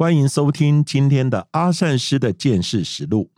欢迎收听今天的阿善师的见识实录。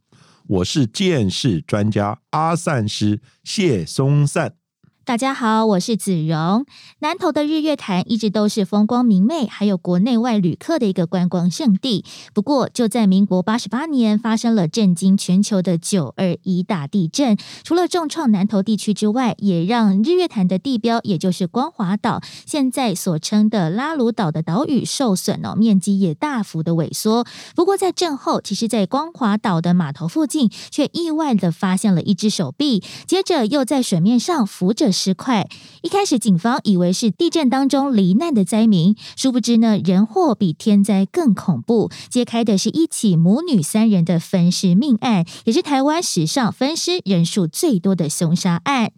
我是见识专家阿善师谢松善。大家好，我是子荣。南投的日月潭一直都是风光明媚，还有国内外旅客的一个观光胜地。不过，就在民国八十八年，发生了震惊全球的九二一大地震，除了重创南投地区之外，也让日月潭的地标，也就是光华岛，现在所称的拉鲁岛的岛屿受损哦，面积也大幅的萎缩。不过，在震后，其实，在光华岛的码头附近，却意外的发现了一只手臂，接着又在水面上浮着。尸块，一开始警方以为是地震当中罹难的灾民，殊不知呢，人祸比天灾更恐怖。揭开的是一起母女三人的分尸命案，也是台湾史上分尸人数最多的凶杀案。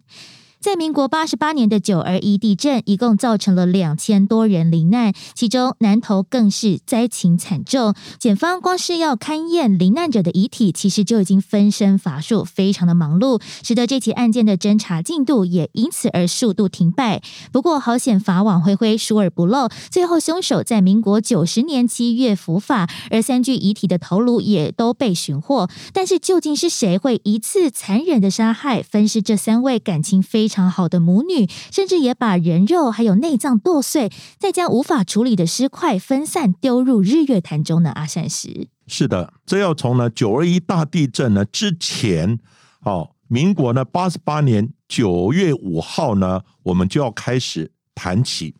在民国八十八年的九二一地震，一共造成了两千多人罹难，其中南投更是灾情惨重。检方光是要勘验罹难者的遗体，其实就已经分身乏术，非常的忙碌，使得这起案件的侦查进度也因此而数度停摆。不过好险，法网恢恢，疏而不漏，最后凶手在民国九十年七月伏法，而三具遗体的头颅也都被寻获。但是究竟是谁会一次残忍的杀害分尸这三位感情非常？常好的母女，甚至也把人肉还有内脏剁碎，再将无法处理的尸块分散丢入日月潭中的阿善石。是的，这要从呢九二一大地震呢之前，哦，民国呢八十八年九月五号呢，我们就要开始谈起。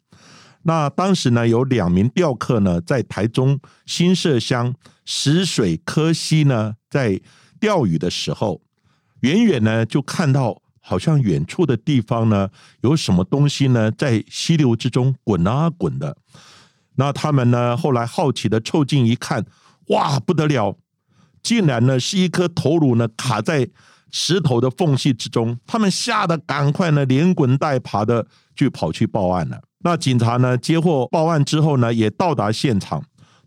那当时呢有两名钓客呢在台中新社乡石水科溪呢在钓鱼的时候，远远呢就看到。好像远处的地方呢，有什么东西呢，在溪流之中滚啊滚的。那他们呢，后来好奇的凑近一看，哇，不得了！竟然呢是一颗头颅呢卡在石头的缝隙之中。他们吓得赶快呢连滚带爬的就跑去报案了。那警察呢接获报案之后呢，也到达现场，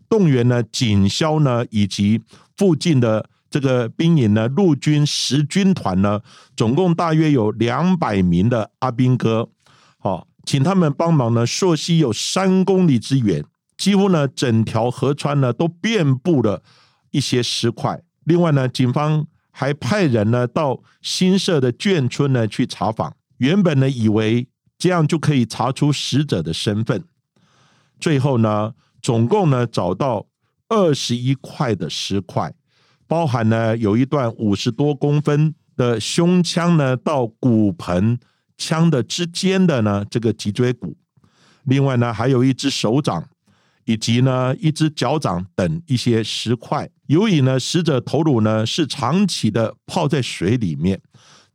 动员呢警消呢以及附近的。这个兵营呢，陆军十军团呢，总共大约有两百名的阿兵哥，好，请他们帮忙呢。溯溪有三公里之远，几乎呢整条河川呢都遍布了一些石块。另外呢，警方还派人呢到新设的眷村呢去查访。原本呢以为这样就可以查出死者的身份，最后呢，总共呢找到二十一块的石块。包含呢，有一段五十多公分的胸腔呢，到骨盆腔的之间的呢这个脊椎骨，另外呢还有一只手掌，以及呢一只脚掌等一些石块。由于呢死者头颅呢是长期的泡在水里面，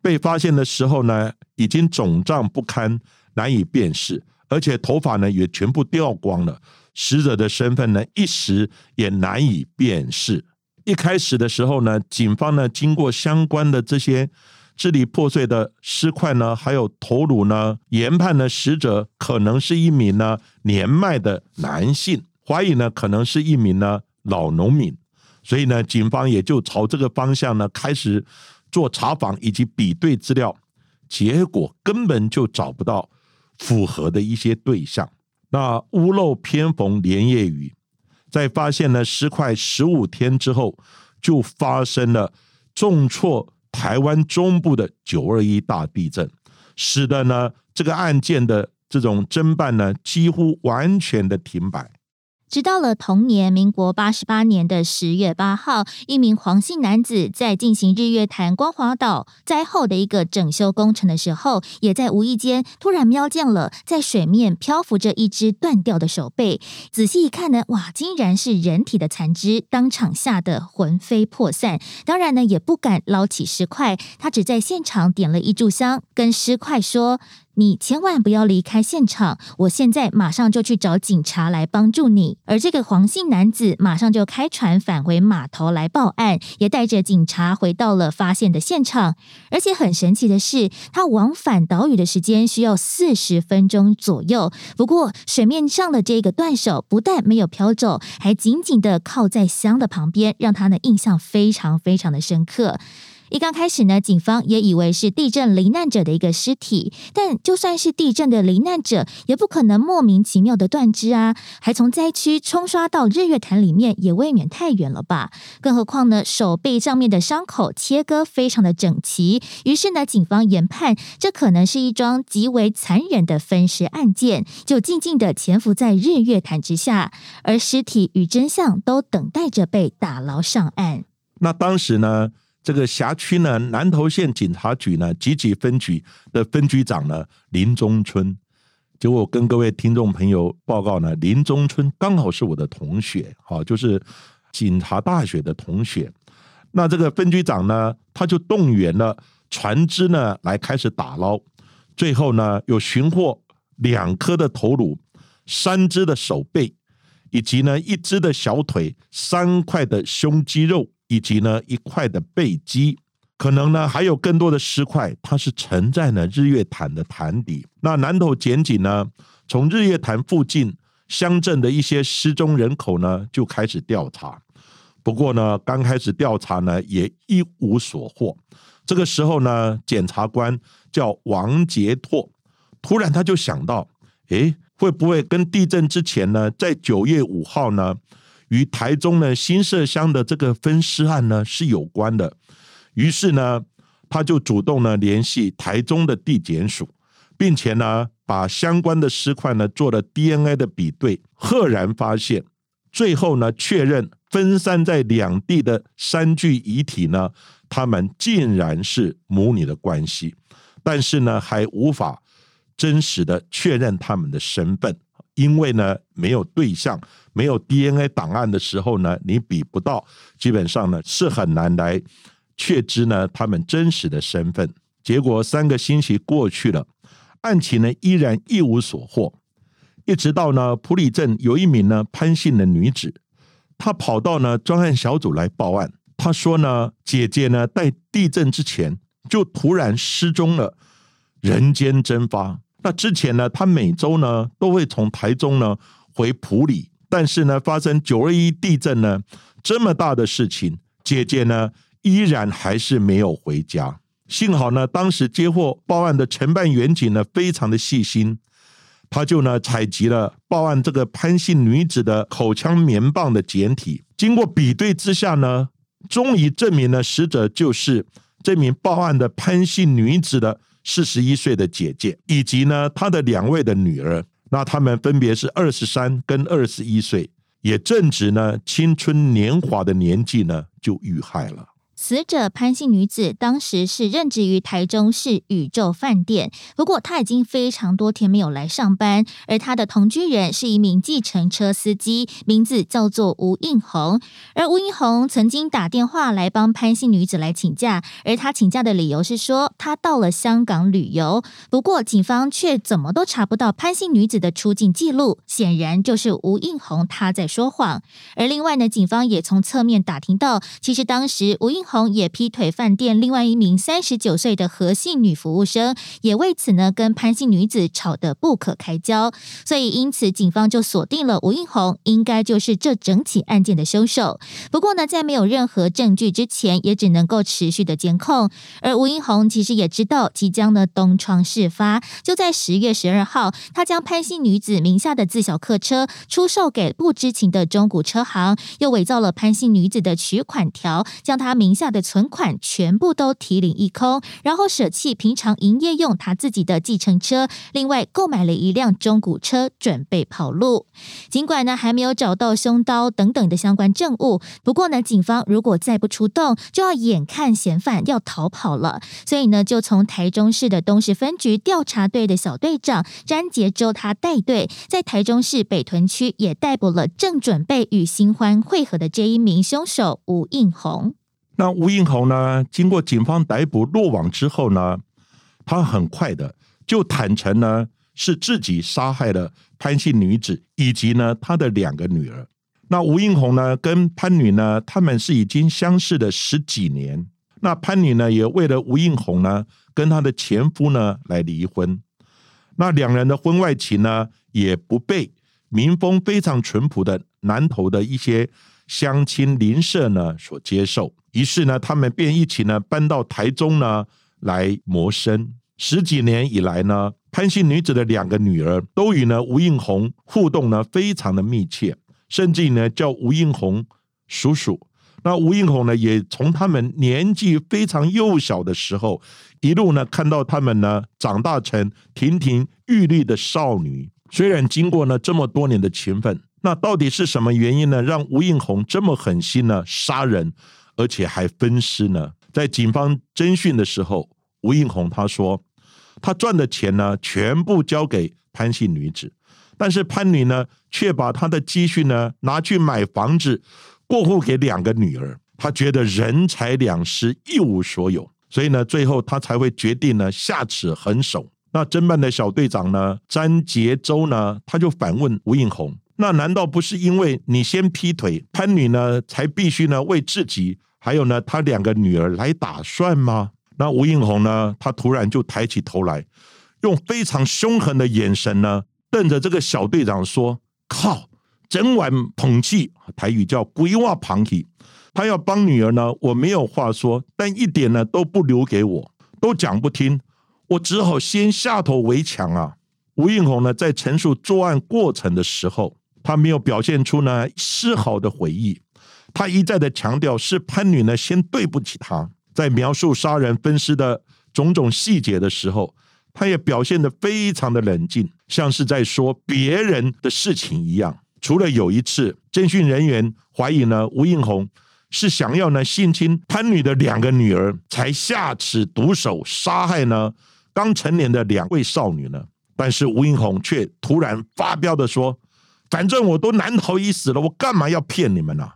被发现的时候呢已经肿胀不堪，难以辨识，而且头发呢也全部掉光了，死者的身份呢一时也难以辨识。一开始的时候呢，警方呢经过相关的这些支离破碎的尸块呢，还有头颅呢，研判呢死者可能是一名呢年迈的男性，怀疑呢可能是一名呢老农民，所以呢警方也就朝这个方向呢开始做查访以及比对资料，结果根本就找不到符合的一些对象，那屋漏偏逢连夜雨。在发现了尸块十五天之后，就发生了重挫台湾中部的九二一大地震，使得呢这个案件的这种侦办呢几乎完全的停摆。直到了同年，民国八十八年的十月八号，一名黄姓男子在进行日月潭光华岛灾后的一个整修工程的时候，也在无意间突然瞄见了在水面漂浮着一只断掉的手背。仔细一看呢，哇，竟然是人体的残肢，当场吓得魂飞魄散。当然呢，也不敢捞起尸块，他只在现场点了一炷香，跟尸块说。你千万不要离开现场，我现在马上就去找警察来帮助你。”而这个黄姓男子马上就开船返回码头来报案，也带着警察回到了发现的现场。而且很神奇的是，他往返岛屿的时间需要四十分钟左右。不过水面上的这个断手不但没有飘走，还紧紧的靠在箱的旁边，让他的印象非常非常的深刻。一刚开始呢，警方也以为是地震罹难者的一个尸体，但就算是地震的罹难者，也不可能莫名其妙的断肢啊，还从灾区冲刷到日月潭里面，也未免太远了吧？更何况呢，手背上面的伤口切割非常的整齐，于是呢，警方研判这可能是一桩极为残忍的分尸案件，就静静的潜伏在日月潭之下，而尸体与真相都等待着被打捞上岸。那当时呢？这个辖区呢，南投县警察局呢，集集分局的分局长呢，林中春。结果跟各位听众朋友报告呢，林中春刚好是我的同学，好，就是警察大学的同学。那这个分局长呢，他就动员了船只呢，来开始打捞。最后呢，有寻获两颗的头颅、三只的手背，以及呢一只的小腿、三块的胸肌肉。以及呢一块的背肌，可能呢还有更多的尸块，它是沉在呢日月潭的潭底。那南投检警呢，从日月潭附近乡镇的一些失踪人口呢就开始调查。不过呢，刚开始调查呢也一无所获。这个时候呢，检察官叫王杰拓，突然他就想到，诶，会不会跟地震之前呢，在九月五号呢？与台中呢新社乡的这个分尸案呢是有关的，于是呢他就主动呢联系台中的地检署，并且呢把相关的尸块呢做了 DNA 的比对，赫然发现，最后呢确认分散在两地的三具遗体呢，他们竟然是母女的关系，但是呢还无法真实的确认他们的身份。因为呢，没有对象，没有 DNA 档案的时候呢，你比不到，基本上呢是很难来确知呢他们真实的身份。结果三个星期过去了，案情呢依然一无所获。一直到呢普里镇有一名呢潘姓的女子，她跑到呢专案小组来报案，她说呢姐姐呢在地震之前就突然失踪了，人间蒸发。那之前呢，他每周呢都会从台中呢回埔里，但是呢，发生九二一地震呢这么大的事情，姐姐呢依然还是没有回家。幸好呢，当时接获报案的承办员警呢非常的细心，他就呢采集了报案这个潘姓女子的口腔棉棒的简体，经过比对之下呢，终于证明了死者就是这名报案的潘姓女子的。四十一岁的姐姐，以及呢，她的两位的女儿，那他们分别是二十三跟二十一岁，也正值呢青春年华的年纪呢，就遇害了。死者潘姓女子当时是任职于台中市宇宙饭店，不过她已经非常多天没有来上班。而她的同居人是一名计程车司机，名字叫做吴应红。而吴应红曾经打电话来帮潘姓女子来请假，而他请假的理由是说他到了香港旅游。不过警方却怎么都查不到潘姓女子的出境记录，显然就是吴应红他在说谎。而另外呢，警方也从侧面打听到，其实当时吴应红。红也劈腿饭店另外一名三十九岁的何姓女服务生，也为此呢跟潘姓女子吵得不可开交，所以因此警方就锁定了吴应红，应该就是这整起案件的凶手。不过呢，在没有任何证据之前，也只能够持续的监控。而吴应红其实也知道即将呢东窗事发，就在十月十二号，他将潘姓女子名下的自小客车出售给不知情的中古车行，又伪造了潘姓女子的取款条，将她名下。下的存款全部都提领一空，然后舍弃平常营业用他自己的计程车，另外购买了一辆中古车，准备跑路。尽管呢还没有找到凶刀等等的相关证物，不过呢警方如果再不出动，就要眼看嫌犯要逃跑了，所以呢就从台中市的东市分局调查队的小队长詹杰洲他带队，在台中市北屯区也逮捕了正准备与新欢会合的这一名凶手吴应红。那吴应红呢？经过警方逮捕落网之后呢，他很快的就坦诚呢是自己杀害了潘姓女子以及呢她的两个女儿。那吴映红呢跟潘女呢，他们是已经相识了十几年。那潘女呢也为了吴映红呢跟她的前夫呢来离婚。那两人的婚外情呢也不被民风非常淳朴的南投的一些乡亲邻舍呢所接受。于是呢，他们便一起呢搬到台中呢来谋生。十几年以来呢，潘姓女子的两个女儿都与呢吴映红互动呢非常的密切，甚至呢叫吴映红叔叔。那吴映红呢也从他们年纪非常幼小的时候，一路呢看到他们呢长大成亭亭玉立的少女。虽然经过呢这么多年的勤奋，那到底是什么原因呢，让吴映红这么狠心呢杀人？而且还分尸呢。在警方侦讯的时候，吴映红他说，他赚的钱呢，全部交给潘姓女子，但是潘女呢，却把她的积蓄呢拿去买房子，过户给两个女儿。他觉得人财两失，一无所有，所以呢，最后他才会决定呢下此狠手。那侦办的小队长呢，詹杰洲呢，他就反问吴映红。那难道不是因为你先劈腿，潘女呢才必须呢为自己还有呢她两个女儿来打算吗？那吴映红呢，他突然就抬起头来，用非常凶狠的眼神呢瞪着这个小队长说：“靠，整晚捧气，台语叫鬼话旁气。他要帮女儿呢，我没有话说，但一点呢都不留给我，都讲不听，我只好先下头为强啊。”吴映红呢在陈述作案过程的时候。他没有表现出呢丝毫的悔意，他一再的强调是潘女呢先对不起他，在描述杀人分尸的种种细节的时候，他也表现的非常的冷静，像是在说别人的事情一样。除了有一次侦讯人员怀疑呢吴映红是想要呢性侵潘女的两个女儿，才下此毒手杀害呢刚成年的两位少女呢，但是吴映红却突然发飙的说。反正我都难逃一死了，我干嘛要骗你们呢？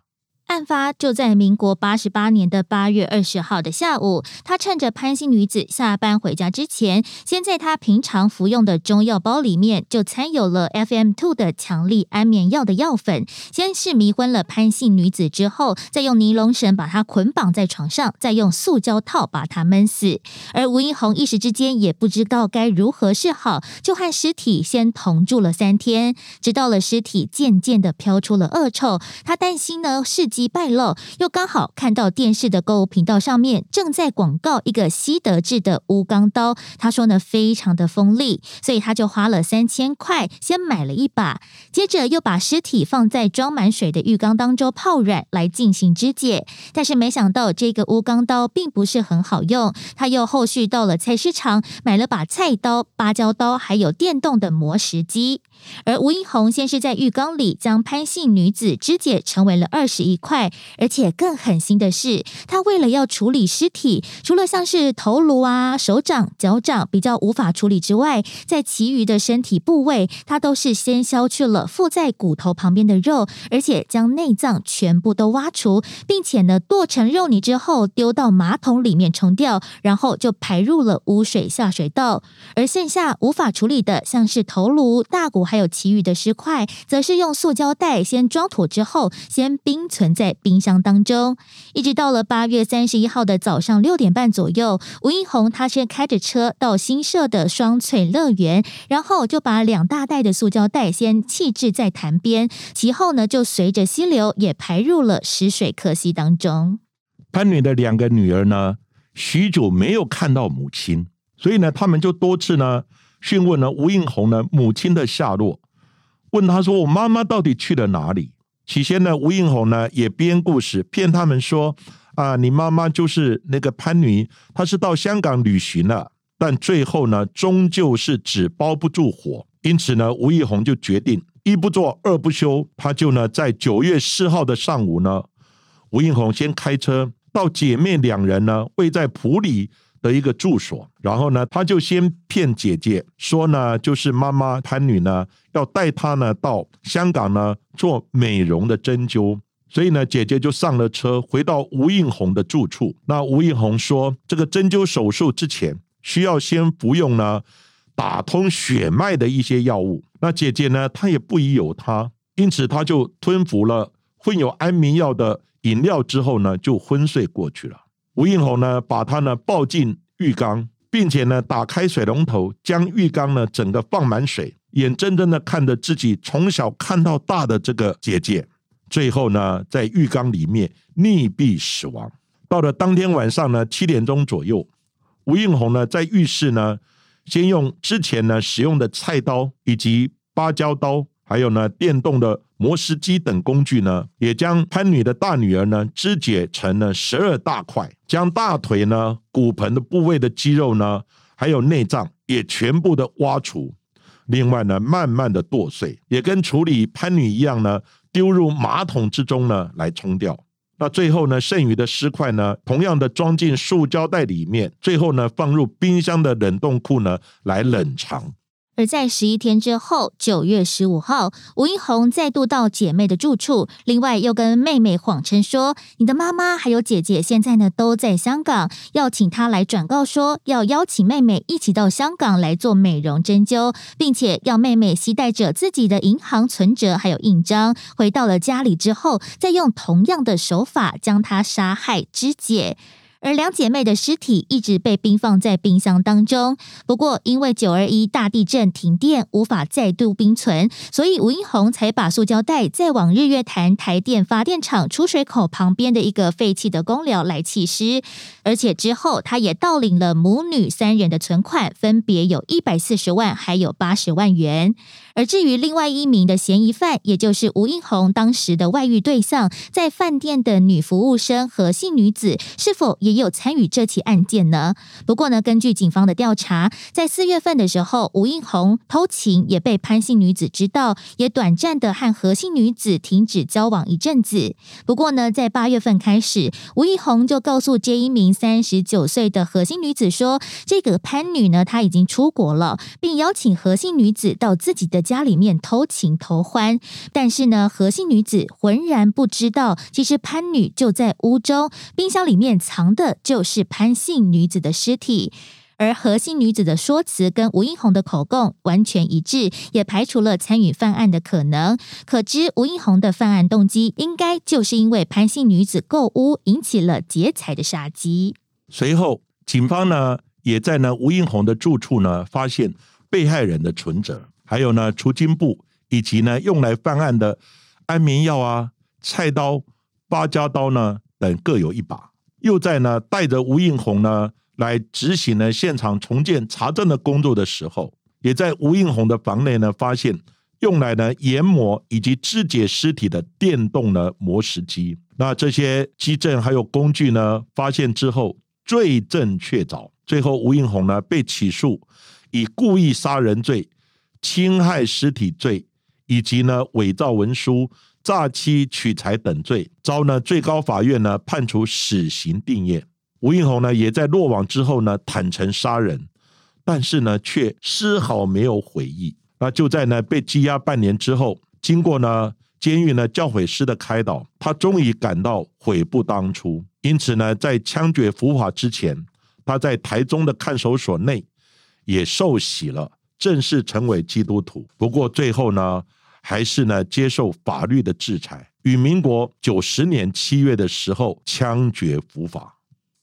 案发就在民国八十八年的八月二十号的下午，他趁着潘姓女子下班回家之前，先在她平常服用的中药包里面就掺有了 FM two 的强力安眠药的药粉，先是迷昏了潘姓女子，之后再用尼龙绳把她捆绑在床上，再用塑胶套把她闷死。而吴英红一时之间也不知道该如何是好，就和尸体先同住了三天，直到了尸体渐渐的飘出了恶臭，他担心呢是。机败露，又刚好看到电视的购物频道上面正在广告一个西德制的钨钢刀，他说呢非常的锋利，所以他就花了三千块先买了一把，接着又把尸体放在装满水的浴缸当中泡软来进行肢解，但是没想到这个钨钢刀并不是很好用，他又后续到了菜市场买了把菜刀、芭蕉刀，还有电动的磨石机。而吴英红先是在浴缸里将潘姓女子肢解成为了二十一块，而且更狠心的是，他为了要处理尸体，除了像是头颅啊、手掌、脚掌比较无法处理之外，在其余的身体部位，他都是先削去了附在骨头旁边的肉，而且将内脏全部都挖除，并且呢剁成肉泥之后丢到马桶里面冲掉，然后就排入了污水下水道。而剩下无法处理的，像是头颅、大骨。还有其余的尸块，则是用塑胶袋先装妥之后，先冰存在冰箱当中。一直到了八月三十一号的早上六点半左右，吴英红他先开着车到新设的双翠乐园，然后就把两大袋的塑胶袋先弃置在潭边，其后呢就随着溪流也排入了石水客溪当中。潘女的两个女儿呢，许久没有看到母亲，所以呢，他们就多次呢。询问了吴映红呢母亲的下落，问他说：“我妈妈到底去了哪里？”起先呢，吴映红呢也编故事骗他们说：“啊，你妈妈就是那个潘女，她是到香港旅行了。”但最后呢，终究是纸包不住火，因此呢，吴映红就决定一不做二不休，他就呢在九月四号的上午呢，吴映红先开车到姐妹两人呢位在埔里。的一个住所，然后呢，他就先骗姐姐说呢，就是妈妈潘女呢要带他呢到香港呢做美容的针灸，所以呢，姐姐就上了车回到吴映红的住处。那吴映红说，这个针灸手术之前需要先服用呢打通血脉的一些药物。那姐姐呢，她也不疑有他，因此她就吞服了混有安眠药的饮料之后呢，就昏睡过去了。吴应红呢，把她呢抱进浴缸，并且呢打开水龙头，将浴缸呢整个放满水，眼睁睁的看着自己从小看到大的这个姐姐，最后呢在浴缸里面溺毙死亡。到了当天晚上呢七点钟左右，吴应红呢在浴室呢，先用之前呢使用的菜刀以及芭蕉刀。还有呢，电动的磨石机等工具呢，也将潘女的大女儿呢肢解成了十二大块，将大腿呢、骨盆的部位的肌肉呢，还有内脏也全部的挖除。另外呢，慢慢的剁碎，也跟处理潘女一样呢，丢入马桶之中呢来冲掉。那最后呢，剩余的尸块呢，同样的装进塑胶袋里面，最后呢放入冰箱的冷冻库呢来冷藏。而在十一天之后，九月十五号，吴英红再度到姐妹的住处，另外又跟妹妹谎称说：“你的妈妈还有姐姐现在呢都在香港，要请她来转告说，要邀请妹妹一起到香港来做美容针灸，并且要妹妹携带着自己的银行存折还有印章，回到了家里之后，再用同样的手法将她杀害肢解。”而两姐妹的尸体一直被冰放在冰箱当中。不过，因为九二一大地震停电，无法再度冰存，所以吴英红才把塑胶袋再往日月潭台电发电厂出水口旁边的一个废弃的公寮来弃尸。而且之后，他也盗领了母女三人的存款，分别有一百四十万，还有八十万元。而至于另外一名的嫌疑犯，也就是吴英红当时的外遇对象，在饭店的女服务生和姓女子，是否也有参与这起案件呢？不过呢，根据警方的调查，在四月份的时候，吴映红偷情也被潘姓女子知道，也短暂的和何姓女子停止交往一阵子。不过呢，在八月份开始，吴映红就告诉这一名三十九岁的何姓女子说，这个潘女呢，她已经出国了，并邀请何姓女子到自己的。家里面偷情偷欢，但是呢，何姓女子浑然不知道，其实潘女就在屋中，冰箱里面藏的就是潘姓女子的尸体。而何姓女子的说辞跟吴英红的口供完全一致，也排除了参与犯案的可能。可知吴英红的犯案动机，应该就是因为潘姓女子购屋引起了劫财的杀机。随后，警方呢也在呢吴英红的住处呢发现被害人的存折。还有呢，除金布以及呢用来犯案的安眠药啊、菜刀、芭蕉刀呢等各有一把。又在呢带着吴应红呢来执行呢现场重建查证的工作的时候，也在吴应红的房内呢发现用来呢研磨以及肢解尸体的电动的磨石机。那这些机证还有工具呢发现之后，罪证确凿，最后吴应红呢被起诉以故意杀人罪。侵害尸体罪以及呢伪造文书、诈欺取财等罪，遭呢最高法院呢判处死刑定谳。吴映红呢也在落网之后呢坦诚杀人，但是呢却丝毫没有悔意。那就在呢被羁押半年之后，经过呢监狱呢教诲师的开导，他终于感到悔不当初。因此呢在枪决伏法之前，他在台中的看守所内也受洗了。正式成为基督徒，不过最后呢，还是呢接受法律的制裁，与民国九十年七月的时候枪决伏法。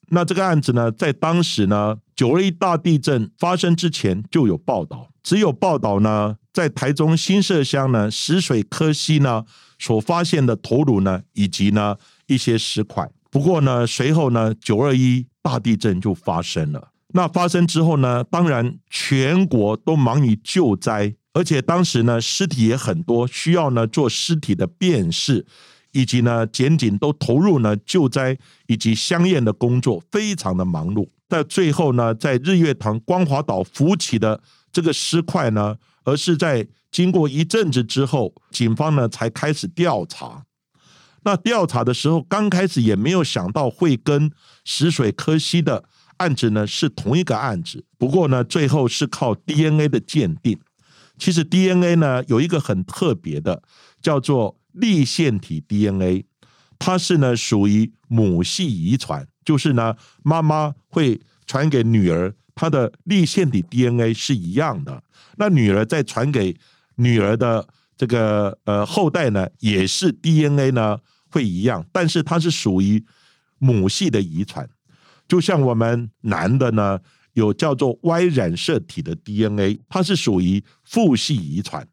那这个案子呢，在当时呢九二一大地震发生之前就有报道，只有报道呢在台中新社乡呢石水科溪呢所发现的头颅呢，以及呢一些尸块。不过呢，随后呢九二一大地震就发生了。那发生之后呢？当然，全国都忙于救灾，而且当时呢，尸体也很多，需要呢做尸体的辨识，以及呢，检警都投入呢救灾以及相验的工作，非常的忙碌。在最后呢，在日月潭光华岛浮起的这个尸块呢，而是在经过一阵子之后，警方呢才开始调查。那调查的时候，刚开始也没有想到会跟石水科西的。案子呢是同一个案子，不过呢最后是靠 DNA 的鉴定。其实 DNA 呢有一个很特别的，叫做立腺体 DNA，它是呢属于母系遗传，就是呢妈妈会传给女儿她的粒线体 DNA 是一样的，那女儿再传给女儿的这个呃后代呢，也是 DNA 呢会一样，但是它是属于母系的遗传，就像我们男的呢有叫做 Y 染色体的 DNA，它是属于父系遗传，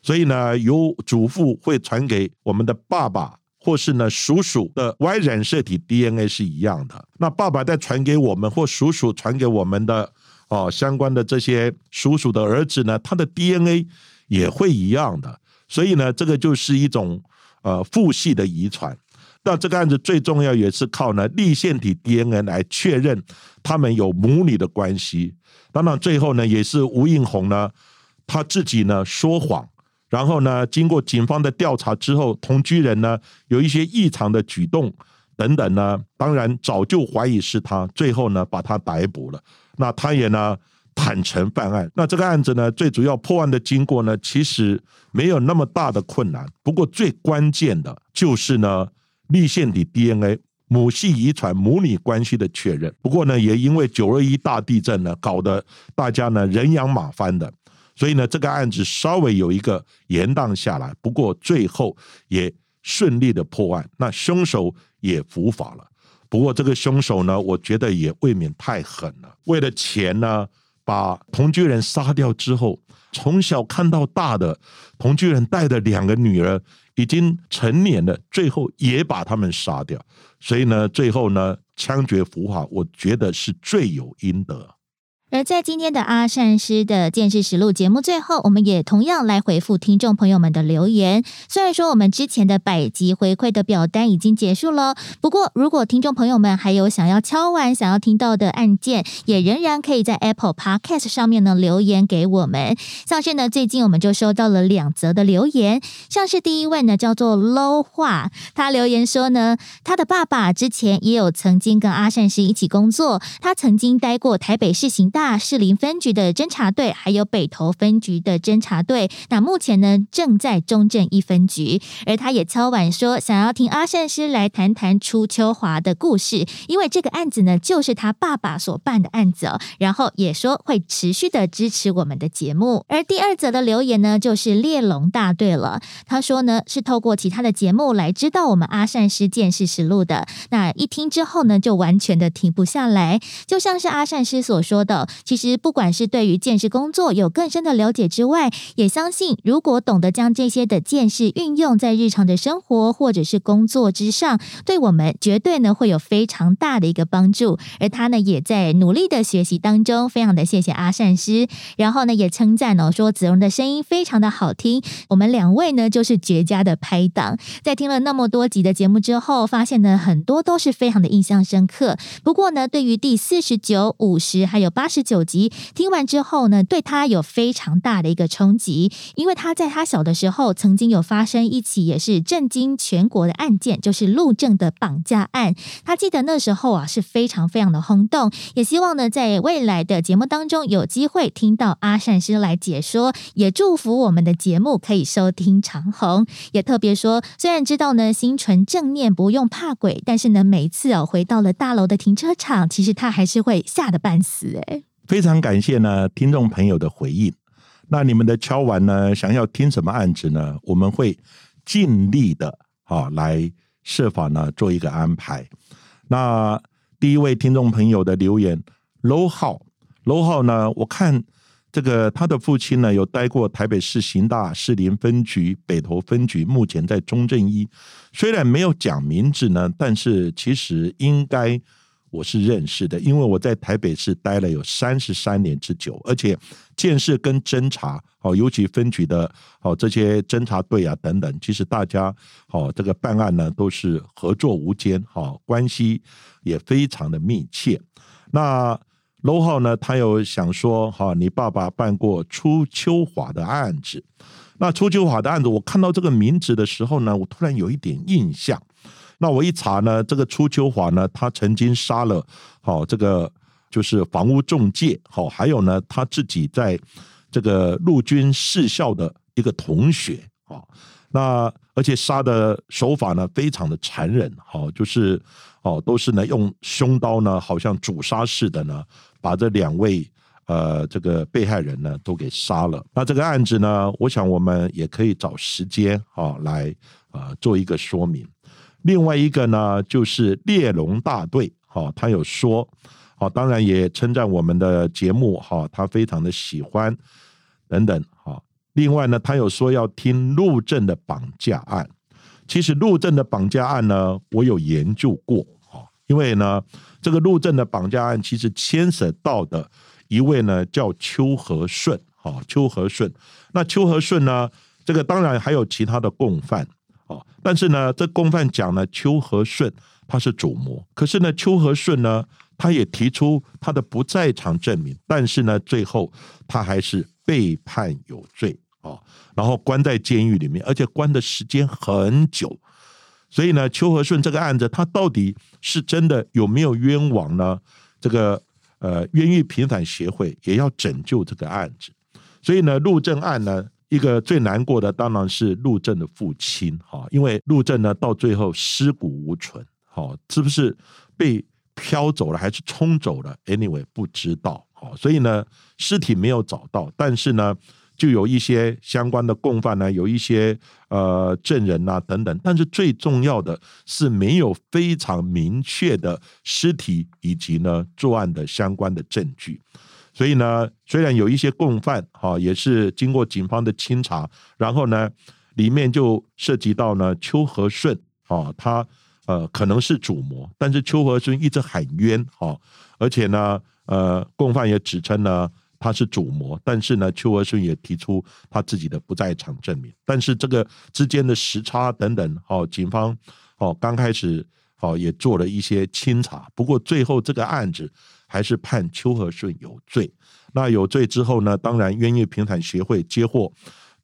所以呢由祖父会传给我们的爸爸。或是呢，叔叔的 Y 染色体 DNA 是一样的，那爸爸再传给我们，或叔叔传给我们的哦，相关的这些叔叔的儿子呢，他的 DNA 也会一样的，所以呢，这个就是一种呃父系的遗传。那这个案子最重要也是靠呢立线体 DNA 来确认他们有母女的关系。当然，最后呢，也是吴应红呢他自己呢说谎。然后呢，经过警方的调查之后，同居人呢有一些异常的举动等等呢，当然早就怀疑是他，最后呢把他逮捕了。那他也呢坦诚犯案。那这个案子呢，最主要破案的经过呢，其实没有那么大的困难。不过最关键的就是呢，立线体 DNA 母系遗传母女关系的确认。不过呢，也因为九二一大地震呢，搞得大家呢人仰马翻的。所以呢，这个案子稍微有一个延宕下来，不过最后也顺利的破案，那凶手也伏法了。不过这个凶手呢，我觉得也未免太狠了。为了钱呢，把同居人杀掉之后，从小看到大的同居人带的两个女儿已经成年了，最后也把他们杀掉。所以呢，最后呢，枪决伏法，我觉得是罪有应得。而在今天的阿善师的见识实录节目最后，我们也同样来回复听众朋友们的留言。虽然说我们之前的百集回馈的表单已经结束了，不过如果听众朋友们还有想要敲完、想要听到的案件，也仍然可以在 Apple Podcast 上面呢留言给我们。像是呢，最近我们就收到了两则的留言，像是第一位呢叫做 Low 话，他留言说呢，他的爸爸之前也有曾经跟阿善师一起工作，他曾经待过台北市行。大大士林分局的侦查队，还有北投分局的侦查队，那目前呢正在中正一分局。而他也敲碗说，想要听阿善师来谈谈初秋华的故事，因为这个案子呢就是他爸爸所办的案子。然后也说会持续的支持我们的节目。而第二则的留言呢，就是猎龙大队了。他说呢是透过其他的节目来知道我们阿善师见识实录的。那一听之后呢，就完全的停不下来，就像是阿善师所说的。其实，不管是对于见识工作有更深的了解之外，也相信如果懂得将这些的见识运用在日常的生活或者是工作之上，对我们绝对呢会有非常大的一个帮助。而他呢也在努力的学习当中，非常的谢谢阿善师，然后呢也称赞哦说子荣的声音非常的好听，我们两位呢就是绝佳的拍档。在听了那么多集的节目之后，发现呢很多都是非常的印象深刻。不过呢，对于第四十九、五十还有八十。九集听完之后呢，对他有非常大的一个冲击，因为他在他小的时候曾经有发生一起也是震惊全国的案件，就是陆正的绑架案。他记得那时候啊是非常非常的轰动，也希望呢在未来的节目当中有机会听到阿善师来解说，也祝福我们的节目可以收听长虹。也特别说，虽然知道呢心存正念不用怕鬼，但是呢每次哦回到了大楼的停车场，其实他还是会吓得半死哎。非常感谢呢，听众朋友的回应。那你们的敲完呢，想要听什么案子呢？我们会尽力的啊，来设法呢做一个安排。那第一位听众朋友的留言，low 号，low 号呢，我看这个他的父亲呢有待过台北市刑大士林分局、北投分局，目前在中正一。虽然没有讲名字呢，但是其实应该。我是认识的，因为我在台北市待了有三十三年之久，而且建设跟侦查，哦，尤其分局的哦这些侦查队啊等等，其实大家哦这个办案呢都是合作无间，哈，关系也非常的密切。那楼号呢，他有想说，哈，你爸爸办过初秋华的案子，那初秋华的案子，我看到这个名字的时候呢，我突然有一点印象。那我一查呢，这个初秋华呢，他曾经杀了好这个就是房屋中介，好还有呢他自己在这个陆军士校的一个同学，啊，那而且杀的手法呢非常的残忍，好就是哦都是呢用凶刀呢，好像主杀似的呢把这两位呃这个被害人呢都给杀了。那这个案子呢，我想我们也可以找时间啊来呃做一个说明。另外一个呢，就是猎龙大队，哈，他有说，哦，当然也称赞我们的节目，哈，他非常的喜欢等等，哈。另外呢，他有说要听陆政的绑架案。其实陆政的绑架案呢，我有研究过，哈，因为呢，这个陆政的绑架案其实牵涉到的一位呢叫邱和顺，哈，邱和顺。那邱和顺呢，这个当然还有其他的共犯。但是呢，这共犯讲呢，邱和顺他是主谋，可是呢，邱和顺呢，他也提出他的不在场证明，但是呢，最后他还是被判有罪啊，然后关在监狱里面，而且关的时间很久，所以呢，邱和顺这个案子，他到底是真的有没有冤枉呢？这个呃，冤狱平反协会也要拯救这个案子，所以呢，陆正案呢。一个最难过的当然是陆正的父亲哈，因为陆正呢到最后尸骨无存，好，是不是被飘走了还是冲走了？Anyway 不知道，好，所以呢尸体没有找到，但是呢就有一些相关的共犯呢，有一些呃证人呐等等，但是最重要的是没有非常明确的尸体以及呢作案的相关的证据。所以呢，虽然有一些共犯，哈，也是经过警方的清查，然后呢，里面就涉及到呢邱和顺，啊，他呃可能是主谋，但是邱和顺一直喊冤，哈，而且呢，呃，共犯也指称呢他是主谋，但是呢，邱和顺也提出他自己的不在场证明，但是这个之间的时差等等，哦，警方哦刚开始哦也做了一些清查，不过最后这个案子。还是判邱和顺有罪。那有罪之后呢？当然，冤狱平反协会接获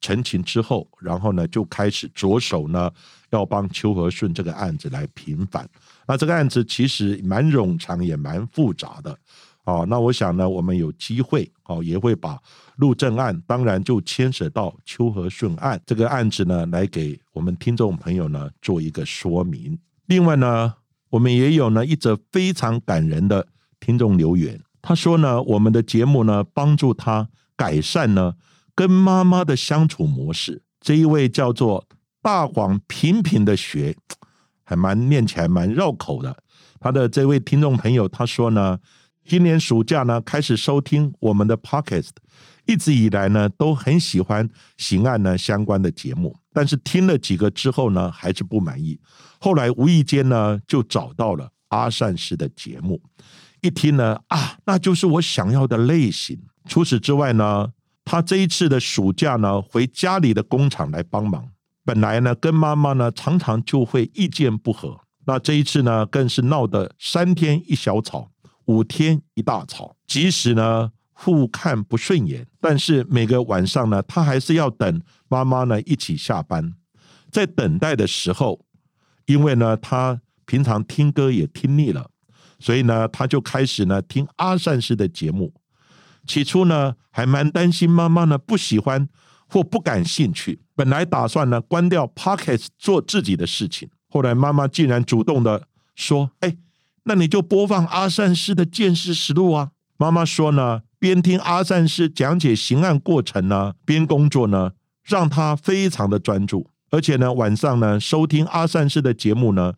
陈情之后，然后呢就开始着手呢要帮邱和顺这个案子来平反。那这个案子其实蛮冗长，也蛮复杂的。哦，那我想呢，我们有机会哦，也会把陆正案，当然就牵涉到邱和顺案这个案子呢，来给我们听众朋友呢做一个说明。另外呢，我们也有呢一则非常感人的。听众留言，他说呢，我们的节目呢帮助他改善呢跟妈妈的相处模式。这一位叫做大广平平的学，还蛮念起来蛮绕口的。他的这位听众朋友他说呢，今年暑假呢开始收听我们的 podcast，一直以来呢都很喜欢刑案呢相关的节目，但是听了几个之后呢还是不满意。后来无意间呢就找到了阿善师的节目。一听呢啊，那就是我想要的类型。除此之外呢，他这一次的暑假呢，回家里的工厂来帮忙。本来呢，跟妈妈呢常常就会意见不合。那这一次呢，更是闹得三天一小吵，五天一大吵。即使呢互看不顺眼，但是每个晚上呢，他还是要等妈妈呢一起下班。在等待的时候，因为呢，他平常听歌也听腻了。所以呢，他就开始呢听阿善师的节目。起初呢，还蛮担心妈妈呢不喜欢或不感兴趣。本来打算呢关掉 Pocket 做自己的事情。后来妈妈竟然主动的说：“哎，那你就播放阿善师的见识实录啊。”妈妈说呢，边听阿善师讲解刑案过程呢，边工作呢，让他非常的专注。而且呢，晚上呢收听阿善师的节目呢。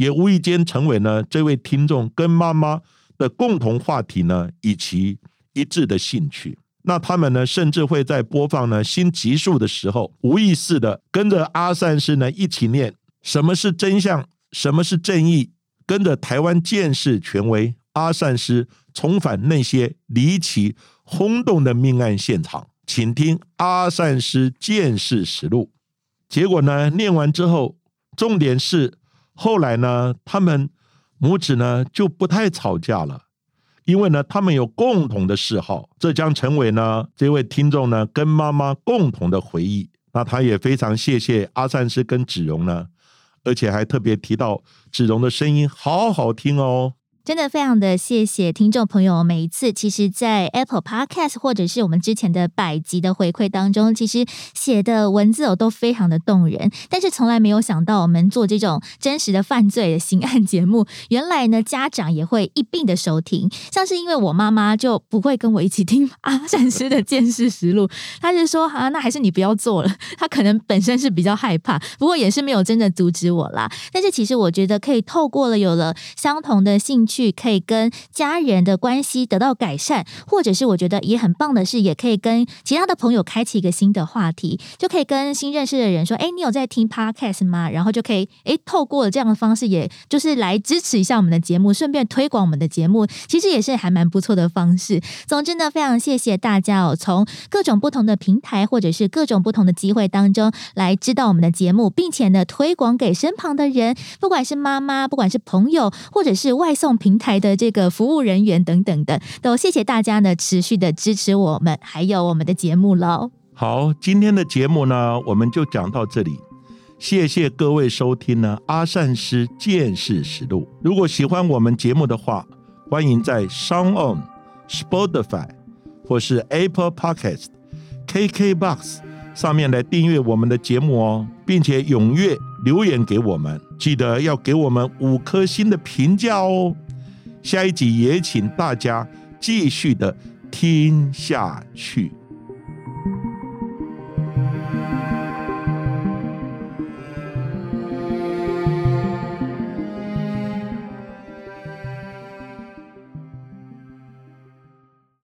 也无意间成为呢这位听众跟妈妈的共同话题呢，以及一致的兴趣。那他们呢，甚至会在播放呢新集数的时候，无意识的跟着阿善师呢一起念什么是真相，什么是正义，跟着台湾见识权威阿善师重返那些离奇轰动的命案现场，请听阿善师见识实录。结果呢，念完之后，重点是。后来呢，他们母子呢就不太吵架了，因为呢，他们有共同的嗜好，这将成为呢这位听众呢跟妈妈共同的回忆。那他也非常谢谢阿善师跟子荣呢，而且还特别提到子荣的声音好好听哦。真的非常的谢谢听众朋友，每一次其实，在 Apple Podcast 或者是我们之前的百集的回馈当中，其实写的文字哦都非常的动人，但是从来没有想到我们做这种真实的犯罪的刑案节目，原来呢家长也会一并的收听，像是因为我妈妈就不会跟我一起听阿善师的见识实录，她就说啊，那还是你不要做了，她可能本身是比较害怕，不过也是没有真的阻止我啦。但是其实我觉得可以透过了有了相同的兴趣，去可以跟家人的关系得到改善，或者是我觉得也很棒的是，也可以跟其他的朋友开启一个新的话题，就可以跟新认识的人说：“哎，你有在听 podcast 吗？”然后就可以哎，透过这样的方式，也就是来支持一下我们的节目，顺便推广我们的节目，其实也是还蛮不错的方式。总之呢，非常谢谢大家哦，从各种不同的平台或者是各种不同的机会当中来知道我们的节目，并且呢推广给身旁的人，不管是妈妈，不管是朋友，或者是外送平台的这个服务人员等等的，都谢谢大家呢持续的支持我们，还有我们的节目喽。好，今天的节目呢，我们就讲到这里。谢谢各位收听呢，阿善师见识实录。如果喜欢我们节目的话，欢迎在 Sound On、Spotify 或是 Apple Podcast、KKBox 上面来订阅我们的节目哦，并且踊跃留言给我们，记得要给我们五颗星的评价哦。下一集也请大家继续的听下去。